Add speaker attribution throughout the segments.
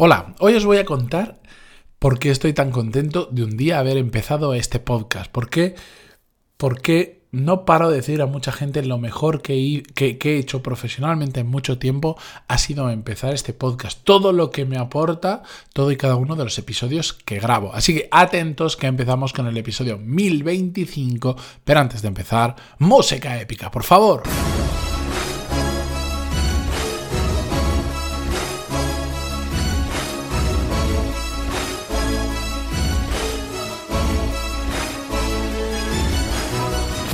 Speaker 1: Hola, hoy os voy a contar por qué estoy tan contento de un día haber empezado este podcast. ¿Por qué? Porque no paro de decir a mucha gente lo mejor que he, que, he, hecho profesionalmente en mucho tiempo ha sido empezar este podcast. Todo lo que me aporta, todo y cada uno de los episodios que grabo. Así que atentos que empezamos con el episodio 1025. Pero antes de empezar, música épica, por favor.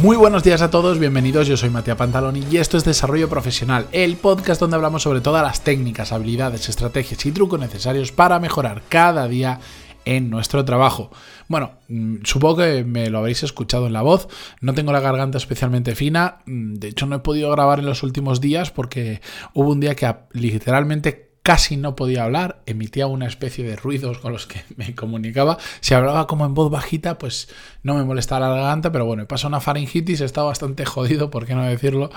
Speaker 1: Muy buenos días a todos, bienvenidos, yo soy Matías Pantaloni y esto es Desarrollo Profesional, el podcast donde hablamos sobre todas las técnicas, habilidades, estrategias y trucos necesarios para mejorar cada día en nuestro trabajo. Bueno, mm, supongo que me lo habréis escuchado en la voz, no tengo la garganta especialmente fina, mm, de hecho no he podido grabar en los últimos días porque hubo un día que literalmente casi no podía hablar, emitía una especie de ruidos con los que me comunicaba. Si hablaba como en voz bajita, pues no me molestaba la garganta, pero bueno, he pasado una faringitis, he estado bastante jodido, por qué no decirlo,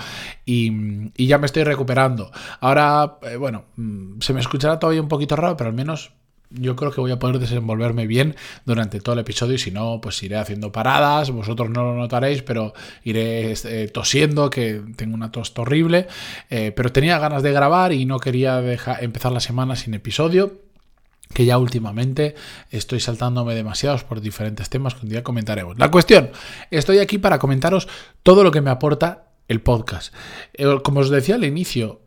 Speaker 1: y, ya me estoy recuperando. Ahora, eh, bueno, mm, se me escuchará todavía un poquito raro, pero al menos yo creo que voy a poder desenvolverme bien durante todo el episodio y si no, pues iré haciendo paradas, vosotros no lo notaréis, pero iré eh, tosiendo, que tengo una tos horrible, eh, pero tenía ganas de grabar y no quería dejar, empezar la semana sin episodio que ya últimamente estoy saltándome demasiados por diferentes temas que un día comentaremos. La cuestión, estoy aquí para comentaros todo lo que me aporta el podcast. Eh, como os decía al inicio,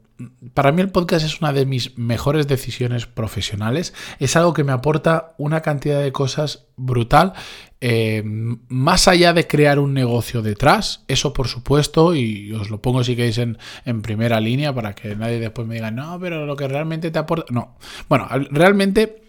Speaker 1: para mí el podcast es una de mis mejores decisiones profesionales. Es algo que me aporta una cantidad de cosas brutal. Eh, más allá de crear un negocio detrás, eso por supuesto, y os lo pongo si queréis en, en primera línea para que nadie después me diga, no, pero lo que realmente te aporta... No, bueno, realmente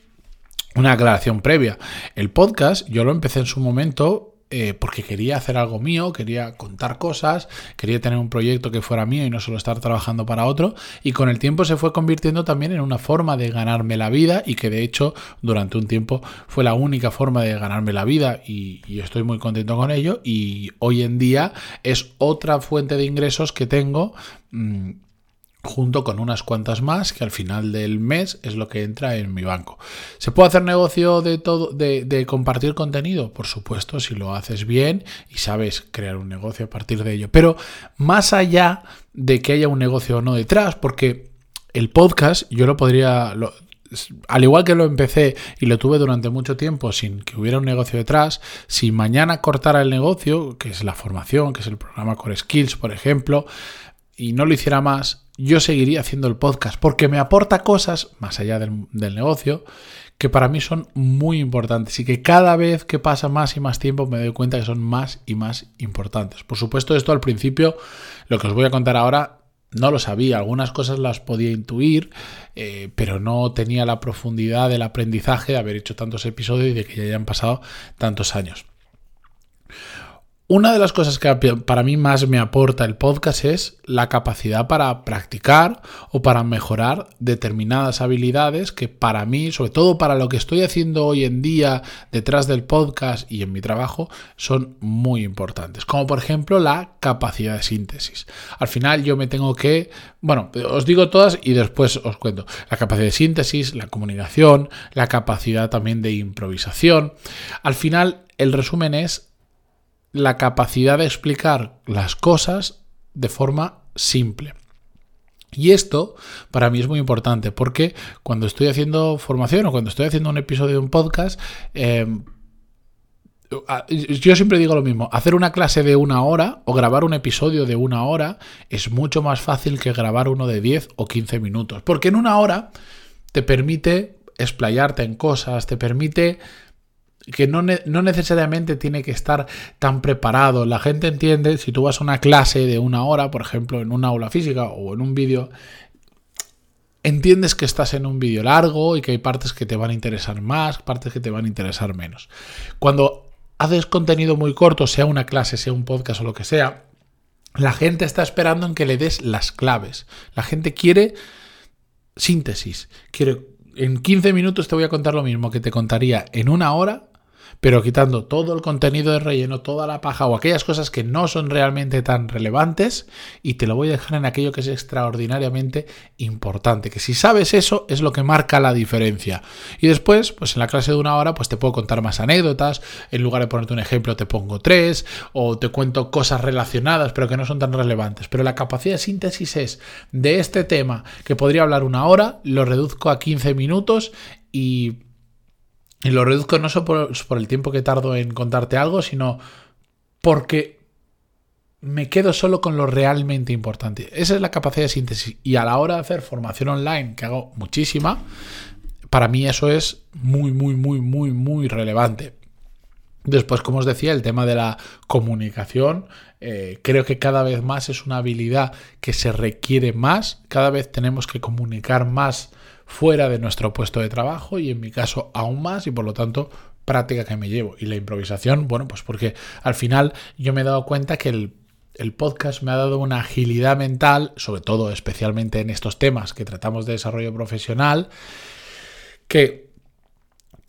Speaker 1: una aclaración previa. El podcast yo lo empecé en su momento eh, porque quería hacer algo mío, quería contar cosas, quería tener un proyecto que fuera mío y no solo estar trabajando para otro. Y con el tiempo se fue convirtiendo también en una forma de ganarme la vida y que de hecho durante un tiempo fue la única forma de ganarme la vida y, estoy muy contento con ello. Y hoy en día es otra fuente de ingresos que tengo. Mm, junto con unas cuantas más que al final del mes es lo que entra en mi banco. ¿Se puede hacer negocio de todo, de, compartir contenido? Por supuesto, si lo haces bien y sabes crear un negocio a partir de ello. Pero más allá de que haya un negocio o no detrás, porque el podcast yo lo podría, al igual que lo empecé y lo tuve durante mucho tiempo sin que hubiera un negocio detrás, si mañana cortara el negocio, que es la formación, que es el programa Core Skills, por ejemplo, y no lo hiciera más, yo seguiría haciendo el podcast porque me aporta cosas, más allá del, negocio, que para mí son muy importantes y que cada vez que pasa más y más tiempo me doy cuenta que son más y más importantes. Por supuesto, esto al principio, lo que os voy a contar ahora, no lo sabía, algunas cosas las podía intuir, eh, pero no tenía la profundidad del aprendizaje de haber hecho tantos episodios y de que ya hayan pasado tantos años. Una de las cosas que para mí más me aporta el podcast es la capacidad para practicar o para mejorar determinadas habilidades que para mí, sobre todo para lo que estoy haciendo hoy en día detrás del podcast y en mi trabajo, son muy importantes. Como por ejemplo la capacidad de síntesis. Al final yo me tengo que, bueno, os digo todas y después os cuento. La capacidad de síntesis, la comunicación, la capacidad también de improvisación. Al final el resumen es la capacidad de explicar las cosas de forma simple. Y esto para mí es muy importante porque cuando estoy haciendo formación o cuando estoy haciendo un episodio de un podcast, eh, yo siempre digo lo mismo, hacer una clase de una hora o grabar un episodio de una hora es mucho más fácil que grabar uno de 10 o 15 minutos, porque en una hora te permite explayarte en cosas, te permite que no, necesariamente tiene que estar tan preparado. La gente entiende, si tú vas a una clase de una hora, por ejemplo, en una aula física o en un vídeo, entiendes que estás en un vídeo largo y que hay partes que te van a interesar más, partes que te van a interesar menos. Cuando haces contenido muy corto, sea una clase, sea un podcast o lo que sea, la gente está esperando en que le des las claves. La gente quiere síntesis, quiere en 15 minutos te voy a contar lo mismo que te contaría en una hora pero quitando todo el contenido de relleno, toda la paja o aquellas cosas que no son realmente tan relevantes y te lo voy a dejar en aquello que es extraordinariamente importante, que si sabes eso es lo que marca la diferencia. Y después, pues en la clase de una hora, pues te puedo contar más anécdotas, en lugar de ponerte un ejemplo te pongo tres o te cuento cosas relacionadas pero que no son tan relevantes. Pero la capacidad de síntesis es de este tema que podría hablar una hora, lo reduzco a 15 minutos y y lo reduzco no solo por, el tiempo que tardo en contarte algo, sino porque me quedo solo con lo realmente importante. Esa es la capacidad de síntesis. Y a la hora de hacer formación online, que hago muchísima, para mí eso es muy, muy, muy, muy, muy relevante. Después, como os decía, el tema de la comunicación, eh, creo que cada vez más es una habilidad que se requiere más, cada vez tenemos que comunicar más fuera de nuestro puesto de trabajo y en mi caso aún más y por lo tanto práctica que me llevo. Y la improvisación, bueno, pues porque al final yo me he dado cuenta que el, el podcast me ha dado una agilidad mental, sobre todo especialmente en estos temas que tratamos de desarrollo profesional, que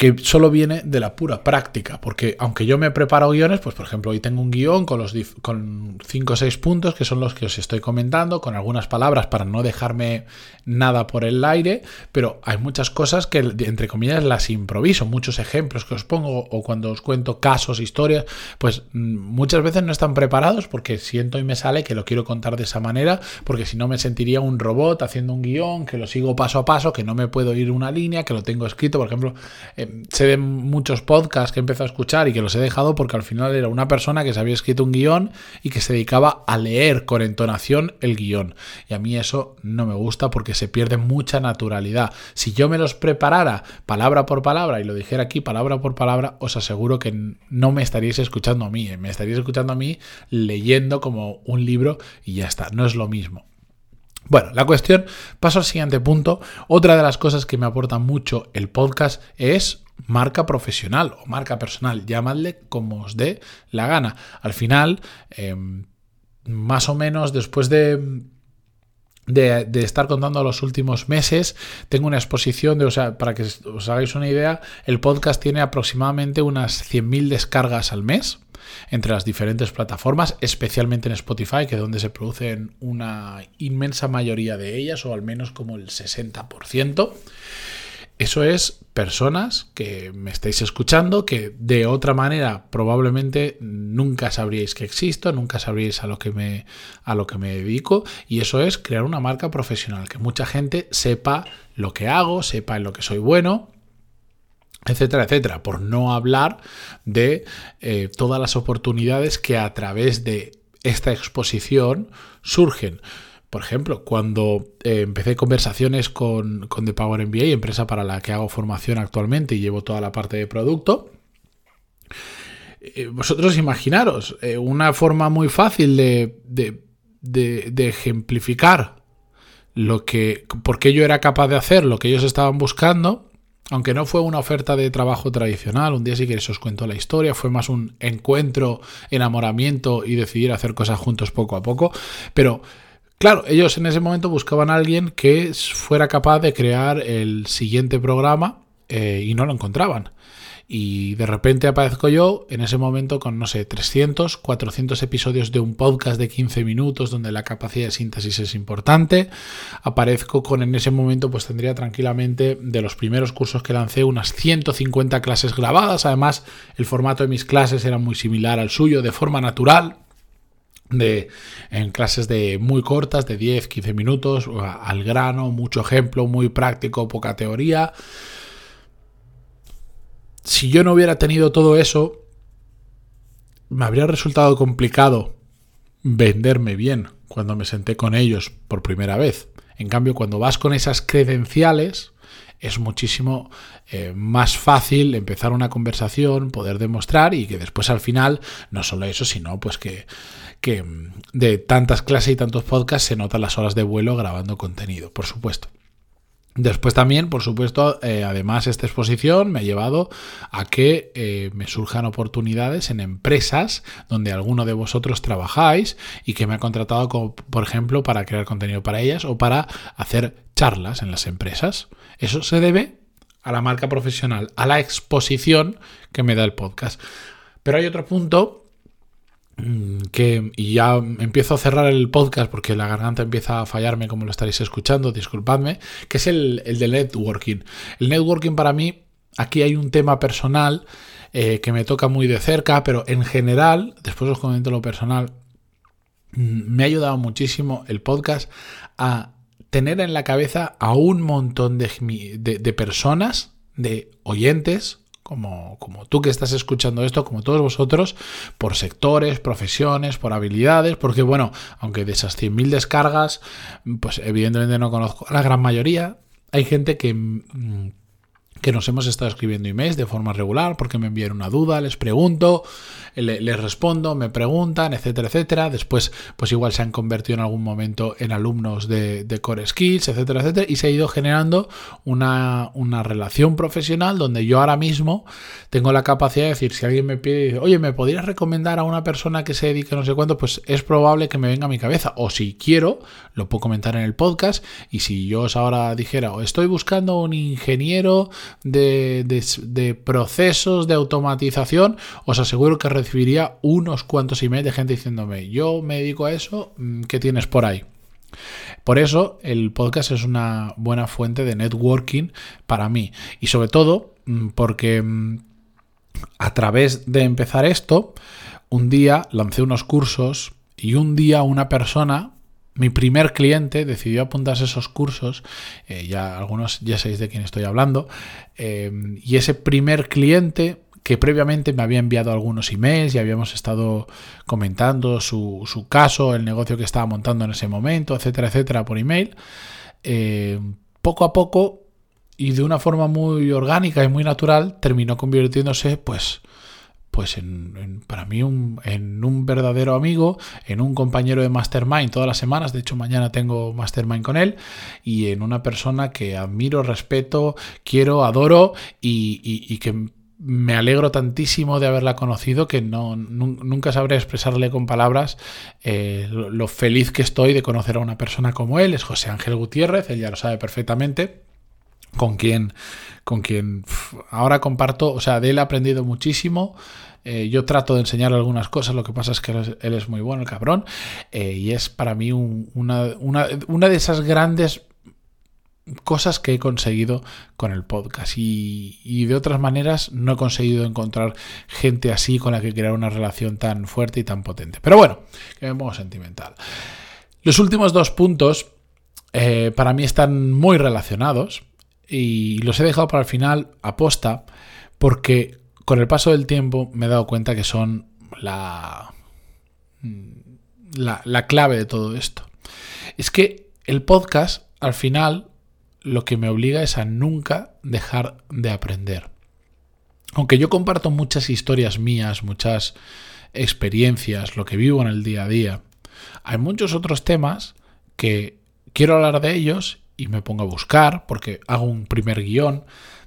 Speaker 1: que solo viene de la pura práctica, porque aunque yo me preparo guiones, pues por ejemplo hoy tengo un guion con los con 5 o 6 puntos que son los que os estoy comentando, con algunas palabras para no dejarme nada por el aire, pero hay muchas cosas que entre comillas las improviso, muchos ejemplos que os pongo o cuando os cuento casos, historias, pues mm, muchas veces no están preparados porque siento y me sale que lo quiero contar de esa manera, porque si no me sentiría un robot haciendo un guion, que lo sigo paso a paso, que no me puedo ir una línea, que lo tengo escrito, por ejemplo, sé de muchos podcasts que he empezado a escuchar y que los he dejado porque al final era una persona que se había escrito un guion y que se dedicaba a leer con entonación el guion. Y a mí eso no me gusta porque se pierde mucha naturalidad. Si yo me los preparara palabra por palabra y lo dijera aquí palabra por palabra, os aseguro que no me estaríais escuchando a mí, ¿eh? me estaríais escuchando a mí leyendo como un libro y ya está, no es lo mismo. Bueno, la cuestión, paso al siguiente punto. Otra de las cosas que me aporta mucho el podcast es marca profesional o marca personal, llamadle como os dé la gana. Al final, em, más o menos después de, de, estar contando los últimos meses, tengo una exposición de, o sea, para que os hagáis una idea, el podcast tiene aproximadamente unas 100.000 descargas al mes entre las diferentes plataformas, especialmente en Spotify, que es donde se producen una inmensa mayoría de ellas, o al menos como el 60%. Eso es personas que me estáis escuchando, que de otra manera probablemente nunca sabríais que existo, nunca sabríais a lo que me, a lo que me dedico, y eso es crear una marca profesional, que mucha gente sepa lo que hago, sepa en lo que soy bueno, etcétera, etcétera, por no hablar de eh, todas las oportunidades que a través de esta exposición surgen. Por ejemplo, cuando eh, empecé conversaciones con, con The Power MBA, empresa para la que hago formación actualmente y llevo toda la parte de producto, eh, vosotros imaginaros, eh, una forma muy fácil de, de, ejemplificar lo que, por qué yo era capaz de hacer lo que ellos estaban buscando, aunque no fue una oferta de trabajo tradicional, un día si queréis os cuento la historia, fue más un encuentro, enamoramiento y decidir hacer cosas juntos poco a poco, pero Claro, ellos en ese momento buscaban a alguien que fuera capaz de crear el siguiente programa eh, y no lo encontraban. Y de repente aparezco yo en ese momento con, no sé, 300, 400 episodios de un podcast de 15 minutos donde la capacidad de síntesis es importante. Aparezco con, en ese momento, pues tendría tranquilamente de los primeros cursos que lancé unas 150 clases grabadas. Además, el formato de mis clases era muy similar al suyo, de forma natural de, en clases de muy cortas, de 10, 15 minutos, al grano, mucho ejemplo, muy práctico, poca teoría. Si yo no hubiera tenido todo eso, me habría resultado complicado venderme bien cuando me senté con ellos por primera vez. En cambio, cuando vas con esas credenciales, es muchísimo eh, más fácil empezar una conversación, poder demostrar y que después al final, no solo eso, sino pues que, que de tantas clases y tantos podcasts se notan las horas de vuelo grabando contenido, por supuesto. Después también, por supuesto, eh, además esta exposición me ha llevado a que eh, me surjan oportunidades en empresas donde alguno de vosotros trabajáis y que me ha contratado, como, por ejemplo, para crear contenido para ellas o para hacer charlas en las empresas. Eso se debe a la marca profesional, a la exposición que me da el podcast. Pero hay otro punto que, y ya empiezo a cerrar el podcast porque la garganta empieza a fallarme como lo estaréis escuchando, disculpadme, que es el, el de networking. El networking para mí, aquí hay un tema personal eh, que me toca muy de cerca, pero en general, después os comento lo personal, mm, me ha ayudado muchísimo el podcast a tener en la cabeza a un montón de, de, personas, de oyentes, como, como, tú que estás escuchando esto, como todos vosotros, por sectores, profesiones, por habilidades, porque bueno, aunque de esas 100.000 descargas, pues evidentemente no conozco a la gran mayoría, hay gente que mm, que nos hemos estado escribiendo emails de forma regular porque me envían una duda, les pregunto, les respondo, me preguntan, etcétera, etcétera. Después, pues igual se han convertido en algún momento en alumnos de, Core Skills, etcétera, etcétera. Y se ha ido generando una, una, relación profesional donde yo ahora mismo tengo la capacidad de decir, si alguien me pide, oye, ¿me podrías recomendar a una persona que se dedique a no sé cuánto? Pues es probable que me venga a mi cabeza. O si quiero, lo puedo comentar en el podcast. Y si yo os ahora dijera, estoy buscando un ingeniero de, procesos de automatización, os aseguro que recibiría unos cuantos emails de gente diciéndome, yo me dedico a eso, mm, ¿qué tienes por ahí? Por eso el podcast es una buena fuente de networking para mí y sobre todo mm, porque mm, a través de empezar esto, un día lancé unos cursos y un día una persona mi primer cliente decidió apuntarse a esos cursos, eh, ya algunos ya sabéis de quién estoy hablando, eh, y ese primer cliente que previamente me había enviado algunos emails y habíamos estado comentando su, su caso, el negocio que estaba montando en ese momento, etcétera, etcétera, por email, eh, poco a poco y de una forma muy orgánica y muy natural terminó convirtiéndose pues pues en, para mí un, en un verdadero amigo, en un compañero de mastermind todas las semanas, de hecho mañana tengo mastermind con él, y en una persona que admiro, respeto, quiero, adoro y, que me alegro tantísimo de haberla conocido que no, nunca sabré expresarle con palabras eh, lo, feliz que estoy de conocer a una persona como él. Es José Ángel Gutiérrez, él ya lo sabe perfectamente con quien, con quien ahora comparto, o sea, de él he aprendido muchísimo. Eh, yo trato de enseñar algunas cosas, lo que pasa es que él es, muy bueno, el cabrón, eh, y es para mí una, de esas grandes cosas que he conseguido con el podcast y, y, de otras maneras no he conseguido encontrar gente así con la que crear una relación tan fuerte y tan potente. Pero bueno, que me pongo sentimental. Los últimos dos puntos eh, para mí están muy relacionados y los he dejado para el final aposta porque con el paso del tiempo me he dado cuenta que son la, la, clave de todo esto. Es que el podcast al final lo que me obliga es a nunca dejar de aprender. Aunque yo comparto muchas historias mías, muchas experiencias, lo que vivo en el día a día, hay muchos otros temas que quiero hablar de ellos y me pongo a buscar porque hago un primer guion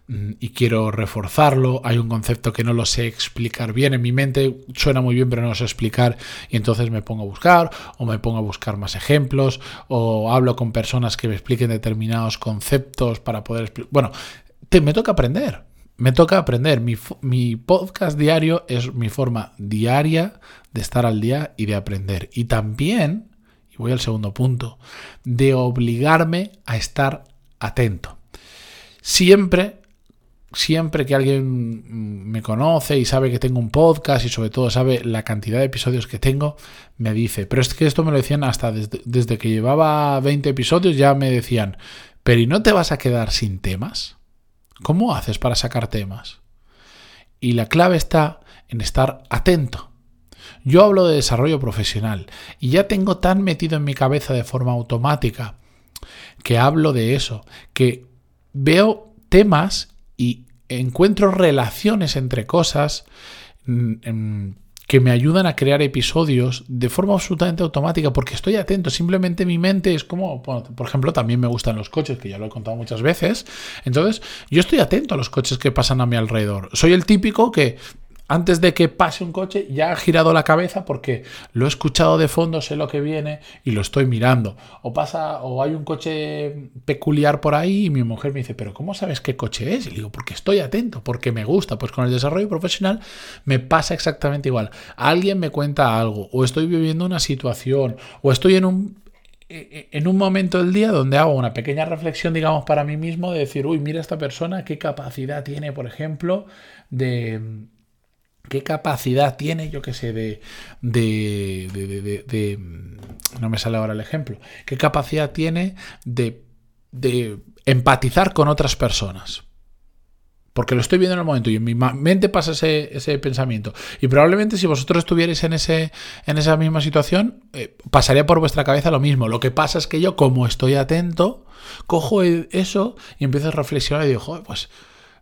Speaker 1: mm, y quiero reforzarlo, hay un concepto que no lo sé explicar bien, en mi mente suena muy bien pero no lo sé explicar y entonces me pongo a buscar o me pongo a buscar más ejemplos o hablo con personas que me expliquen determinados conceptos para poder. Bueno, te, me toca aprender, me toca aprender. Mi, mi podcast diario es mi forma diaria de estar al día y de aprender. Y también y voy al segundo punto, de obligarme a estar atento. Siempre, siempre que alguien me conoce y sabe que tengo un podcast y sobre todo sabe la cantidad de episodios que tengo, me dice, pero es que esto me lo decían hasta desde, desde que llevaba 20 episodios, ya me decían, pero ¿y no te vas a quedar sin temas? ¿Cómo haces para sacar temas? Y la clave está en estar atento yo hablo de desarrollo profesional y ya tengo tan metido en mi cabeza de forma automática que hablo de eso, que veo temas y encuentro relaciones entre cosas mm, que me ayudan a crear episodios de forma absolutamente automática porque estoy atento, simplemente mi mente es como, por ejemplo, también me gustan los coches, que ya lo he contado muchas veces, entonces yo estoy atento a los coches que pasan a mi alrededor. Soy el típico que antes de que pase un coche, ya ha girado la cabeza porque lo he escuchado de fondo, sé lo que viene y lo estoy mirando. O pasa, o hay un coche peculiar por ahí y mi mujer me dice, pero ¿cómo sabes qué coche es? Y digo, porque estoy atento, porque me gusta. Pues con el desarrollo profesional me pasa exactamente igual. Alguien me cuenta algo, o estoy viviendo una situación, o estoy en un en un momento del día donde hago una pequeña reflexión, digamos, para mí mismo, de decir, uy, mira esta persona, qué capacidad tiene, por ejemplo, de, qué capacidad tiene, yo qué sé, de, de, de, de, no me sale ahora el ejemplo, qué capacidad tiene de, de empatizar con otras personas. Porque lo estoy viendo en el momento y en mi mente pasa ese, ese pensamiento. Y probablemente si vosotros estuvierais en, ese, en esa misma situación, eh, pasaría por vuestra cabeza lo mismo. Lo que pasa es que yo, como estoy atento, cojo e, eso y empiezo a reflexionar y digo, joder, pues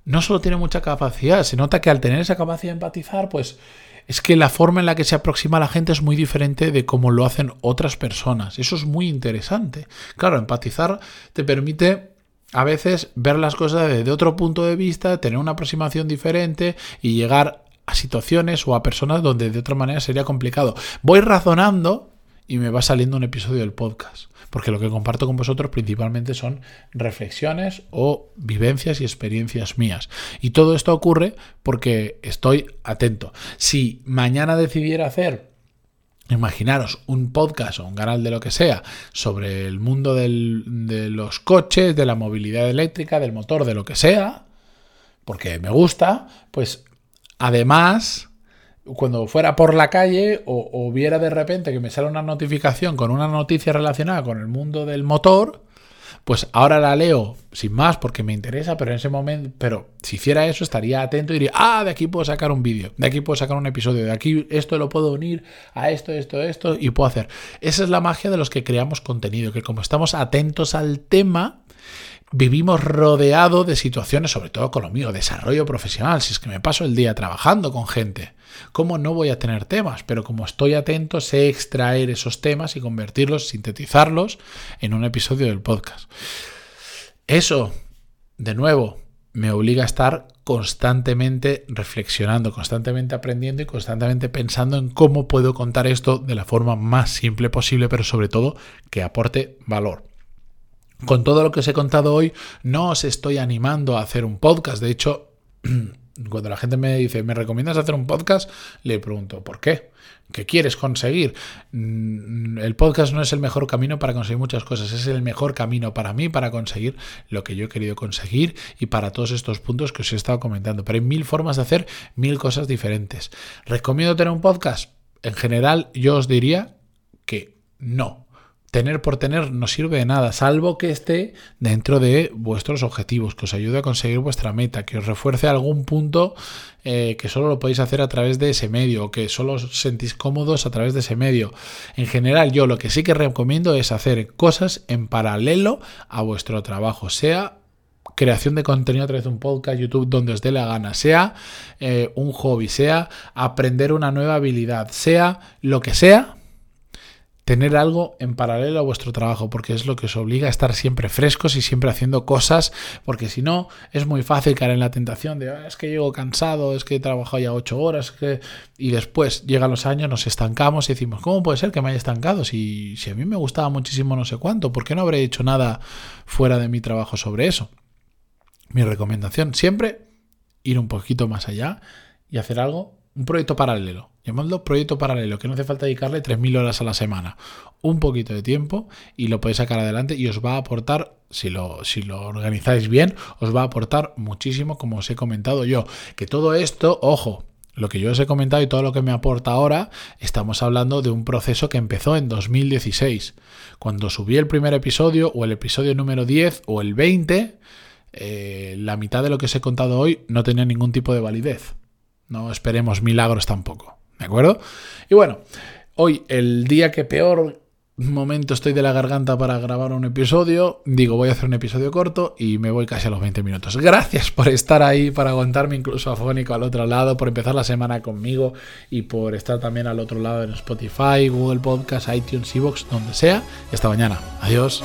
Speaker 1: no solo tiene mucha capacidad, se nota que al tener esa capacidad de empatizar, pues es que la forma en la que se aproxima a la gente es muy diferente de cómo lo hacen otras personas. Eso es muy interesante. Claro, empatizar te permite a veces ver las cosas desde otro punto de vista, tener una aproximación diferente y llegar a situaciones o a personas donde de otra manera sería complicado. Voy razonando y me va saliendo un episodio del podcast porque lo que comparto con vosotros principalmente son reflexiones o vivencias y experiencias mías. Y todo esto ocurre porque estoy atento. Si mañana decidiera hacer Imaginaros un podcast o un canal de lo que sea sobre el mundo de los coches, de la movilidad eléctrica, del motor, de lo que sea, porque me gusta, pues además cuando fuera por la calle o, viera de repente que me sale una notificación con una noticia relacionada con el mundo del motor, pues ahora la leo sin más porque me interesa, pero en ese momento, pero si hiciera eso estaría atento y diría, ah, de aquí puedo sacar un vídeo, de aquí puedo sacar un episodio, de aquí esto lo puedo unir a esto, esto, esto y puedo hacer. Esa es la magia de los que creamos contenido, que como estamos atentos al tema, vivimos rodeado de situaciones, sobre todo con lo mío, desarrollo profesional. Si es que me paso el día trabajando con gente, ¿cómo no voy a tener temas? Pero como estoy atento, sé extraer esos temas y convertirlos, sintetizarlos en un episodio del podcast. Eso, de nuevo, me obliga a estar constantemente reflexionando, constantemente aprendiendo y constantemente pensando en cómo puedo contar esto de la forma más simple posible, pero sobre todo que aporte valor. Con todo lo que os he contado hoy, no os estoy animando a hacer un podcast. De hecho, cuando la gente me dice, ¿me recomiendas hacer un podcast? Le pregunto, ¿por qué? ¿Qué quieres conseguir? Mm, el podcast no es el mejor camino para conseguir muchas cosas, es el mejor camino para mí para conseguir lo que yo he querido conseguir y para todos estos puntos que os he estado comentando. Pero hay mil formas de hacer mil cosas diferentes. ¿Recomiendo tener un podcast? En general, yo os diría que no tener por tener no sirve de nada, salvo que esté dentro de vuestros objetivos, que os ayude a conseguir vuestra meta, que os refuerce algún punto eh, que solo lo podéis hacer a través de ese medio, o que solo os sentís cómodos a través de ese medio. En general, yo lo que sí que recomiendo es hacer cosas en paralelo a vuestro trabajo, sea creación de contenido a través de un podcast, YouTube, donde os dé la gana, sea eh, un hobby, sea aprender una nueva habilidad, sea lo que sea, tener algo en paralelo a vuestro trabajo, porque es lo que os obliga a estar siempre frescos y siempre haciendo cosas, porque si no, es muy fácil caer en la tentación de, ah, es que llego cansado, es que he trabajado ya ocho horas, que... y después llegan los años, nos estancamos y decimos, ¿cómo puede ser que me haya estancado? Si, si a mí me gustaba muchísimo no sé cuánto, ¿por qué no habré hecho nada fuera de mi trabajo sobre eso? Mi recomendación, siempre ir un poquito más allá y hacer algo un proyecto paralelo. Llamadlo proyecto paralelo, que no hace falta dedicarle 3.000 horas a la semana. Un poquito de tiempo y lo podéis sacar adelante y os va a aportar, si lo, si lo organizáis bien, os va a aportar muchísimo, como os he comentado yo. Que todo esto, ojo, lo que yo os he comentado y todo lo que me aporta ahora, estamos hablando de un proceso que empezó en 2016. Cuando subí el primer episodio, o el episodio número 10, o el 20, eh, la mitad de lo que os he contado hoy no tenía ningún tipo de validez. No esperemos milagros tampoco. ¿De acuerdo? Y bueno, hoy el día que peor momento estoy de la garganta para grabar un episodio, digo voy a hacer un episodio corto y me voy casi a los 20 minutos. Gracias por estar ahí, para aguantarme incluso afónico al otro lado, por empezar la semana conmigo y por estar también al otro lado en Spotify, Google Podcast, iTunes, Evox, donde sea. Y hasta mañana. Adiós.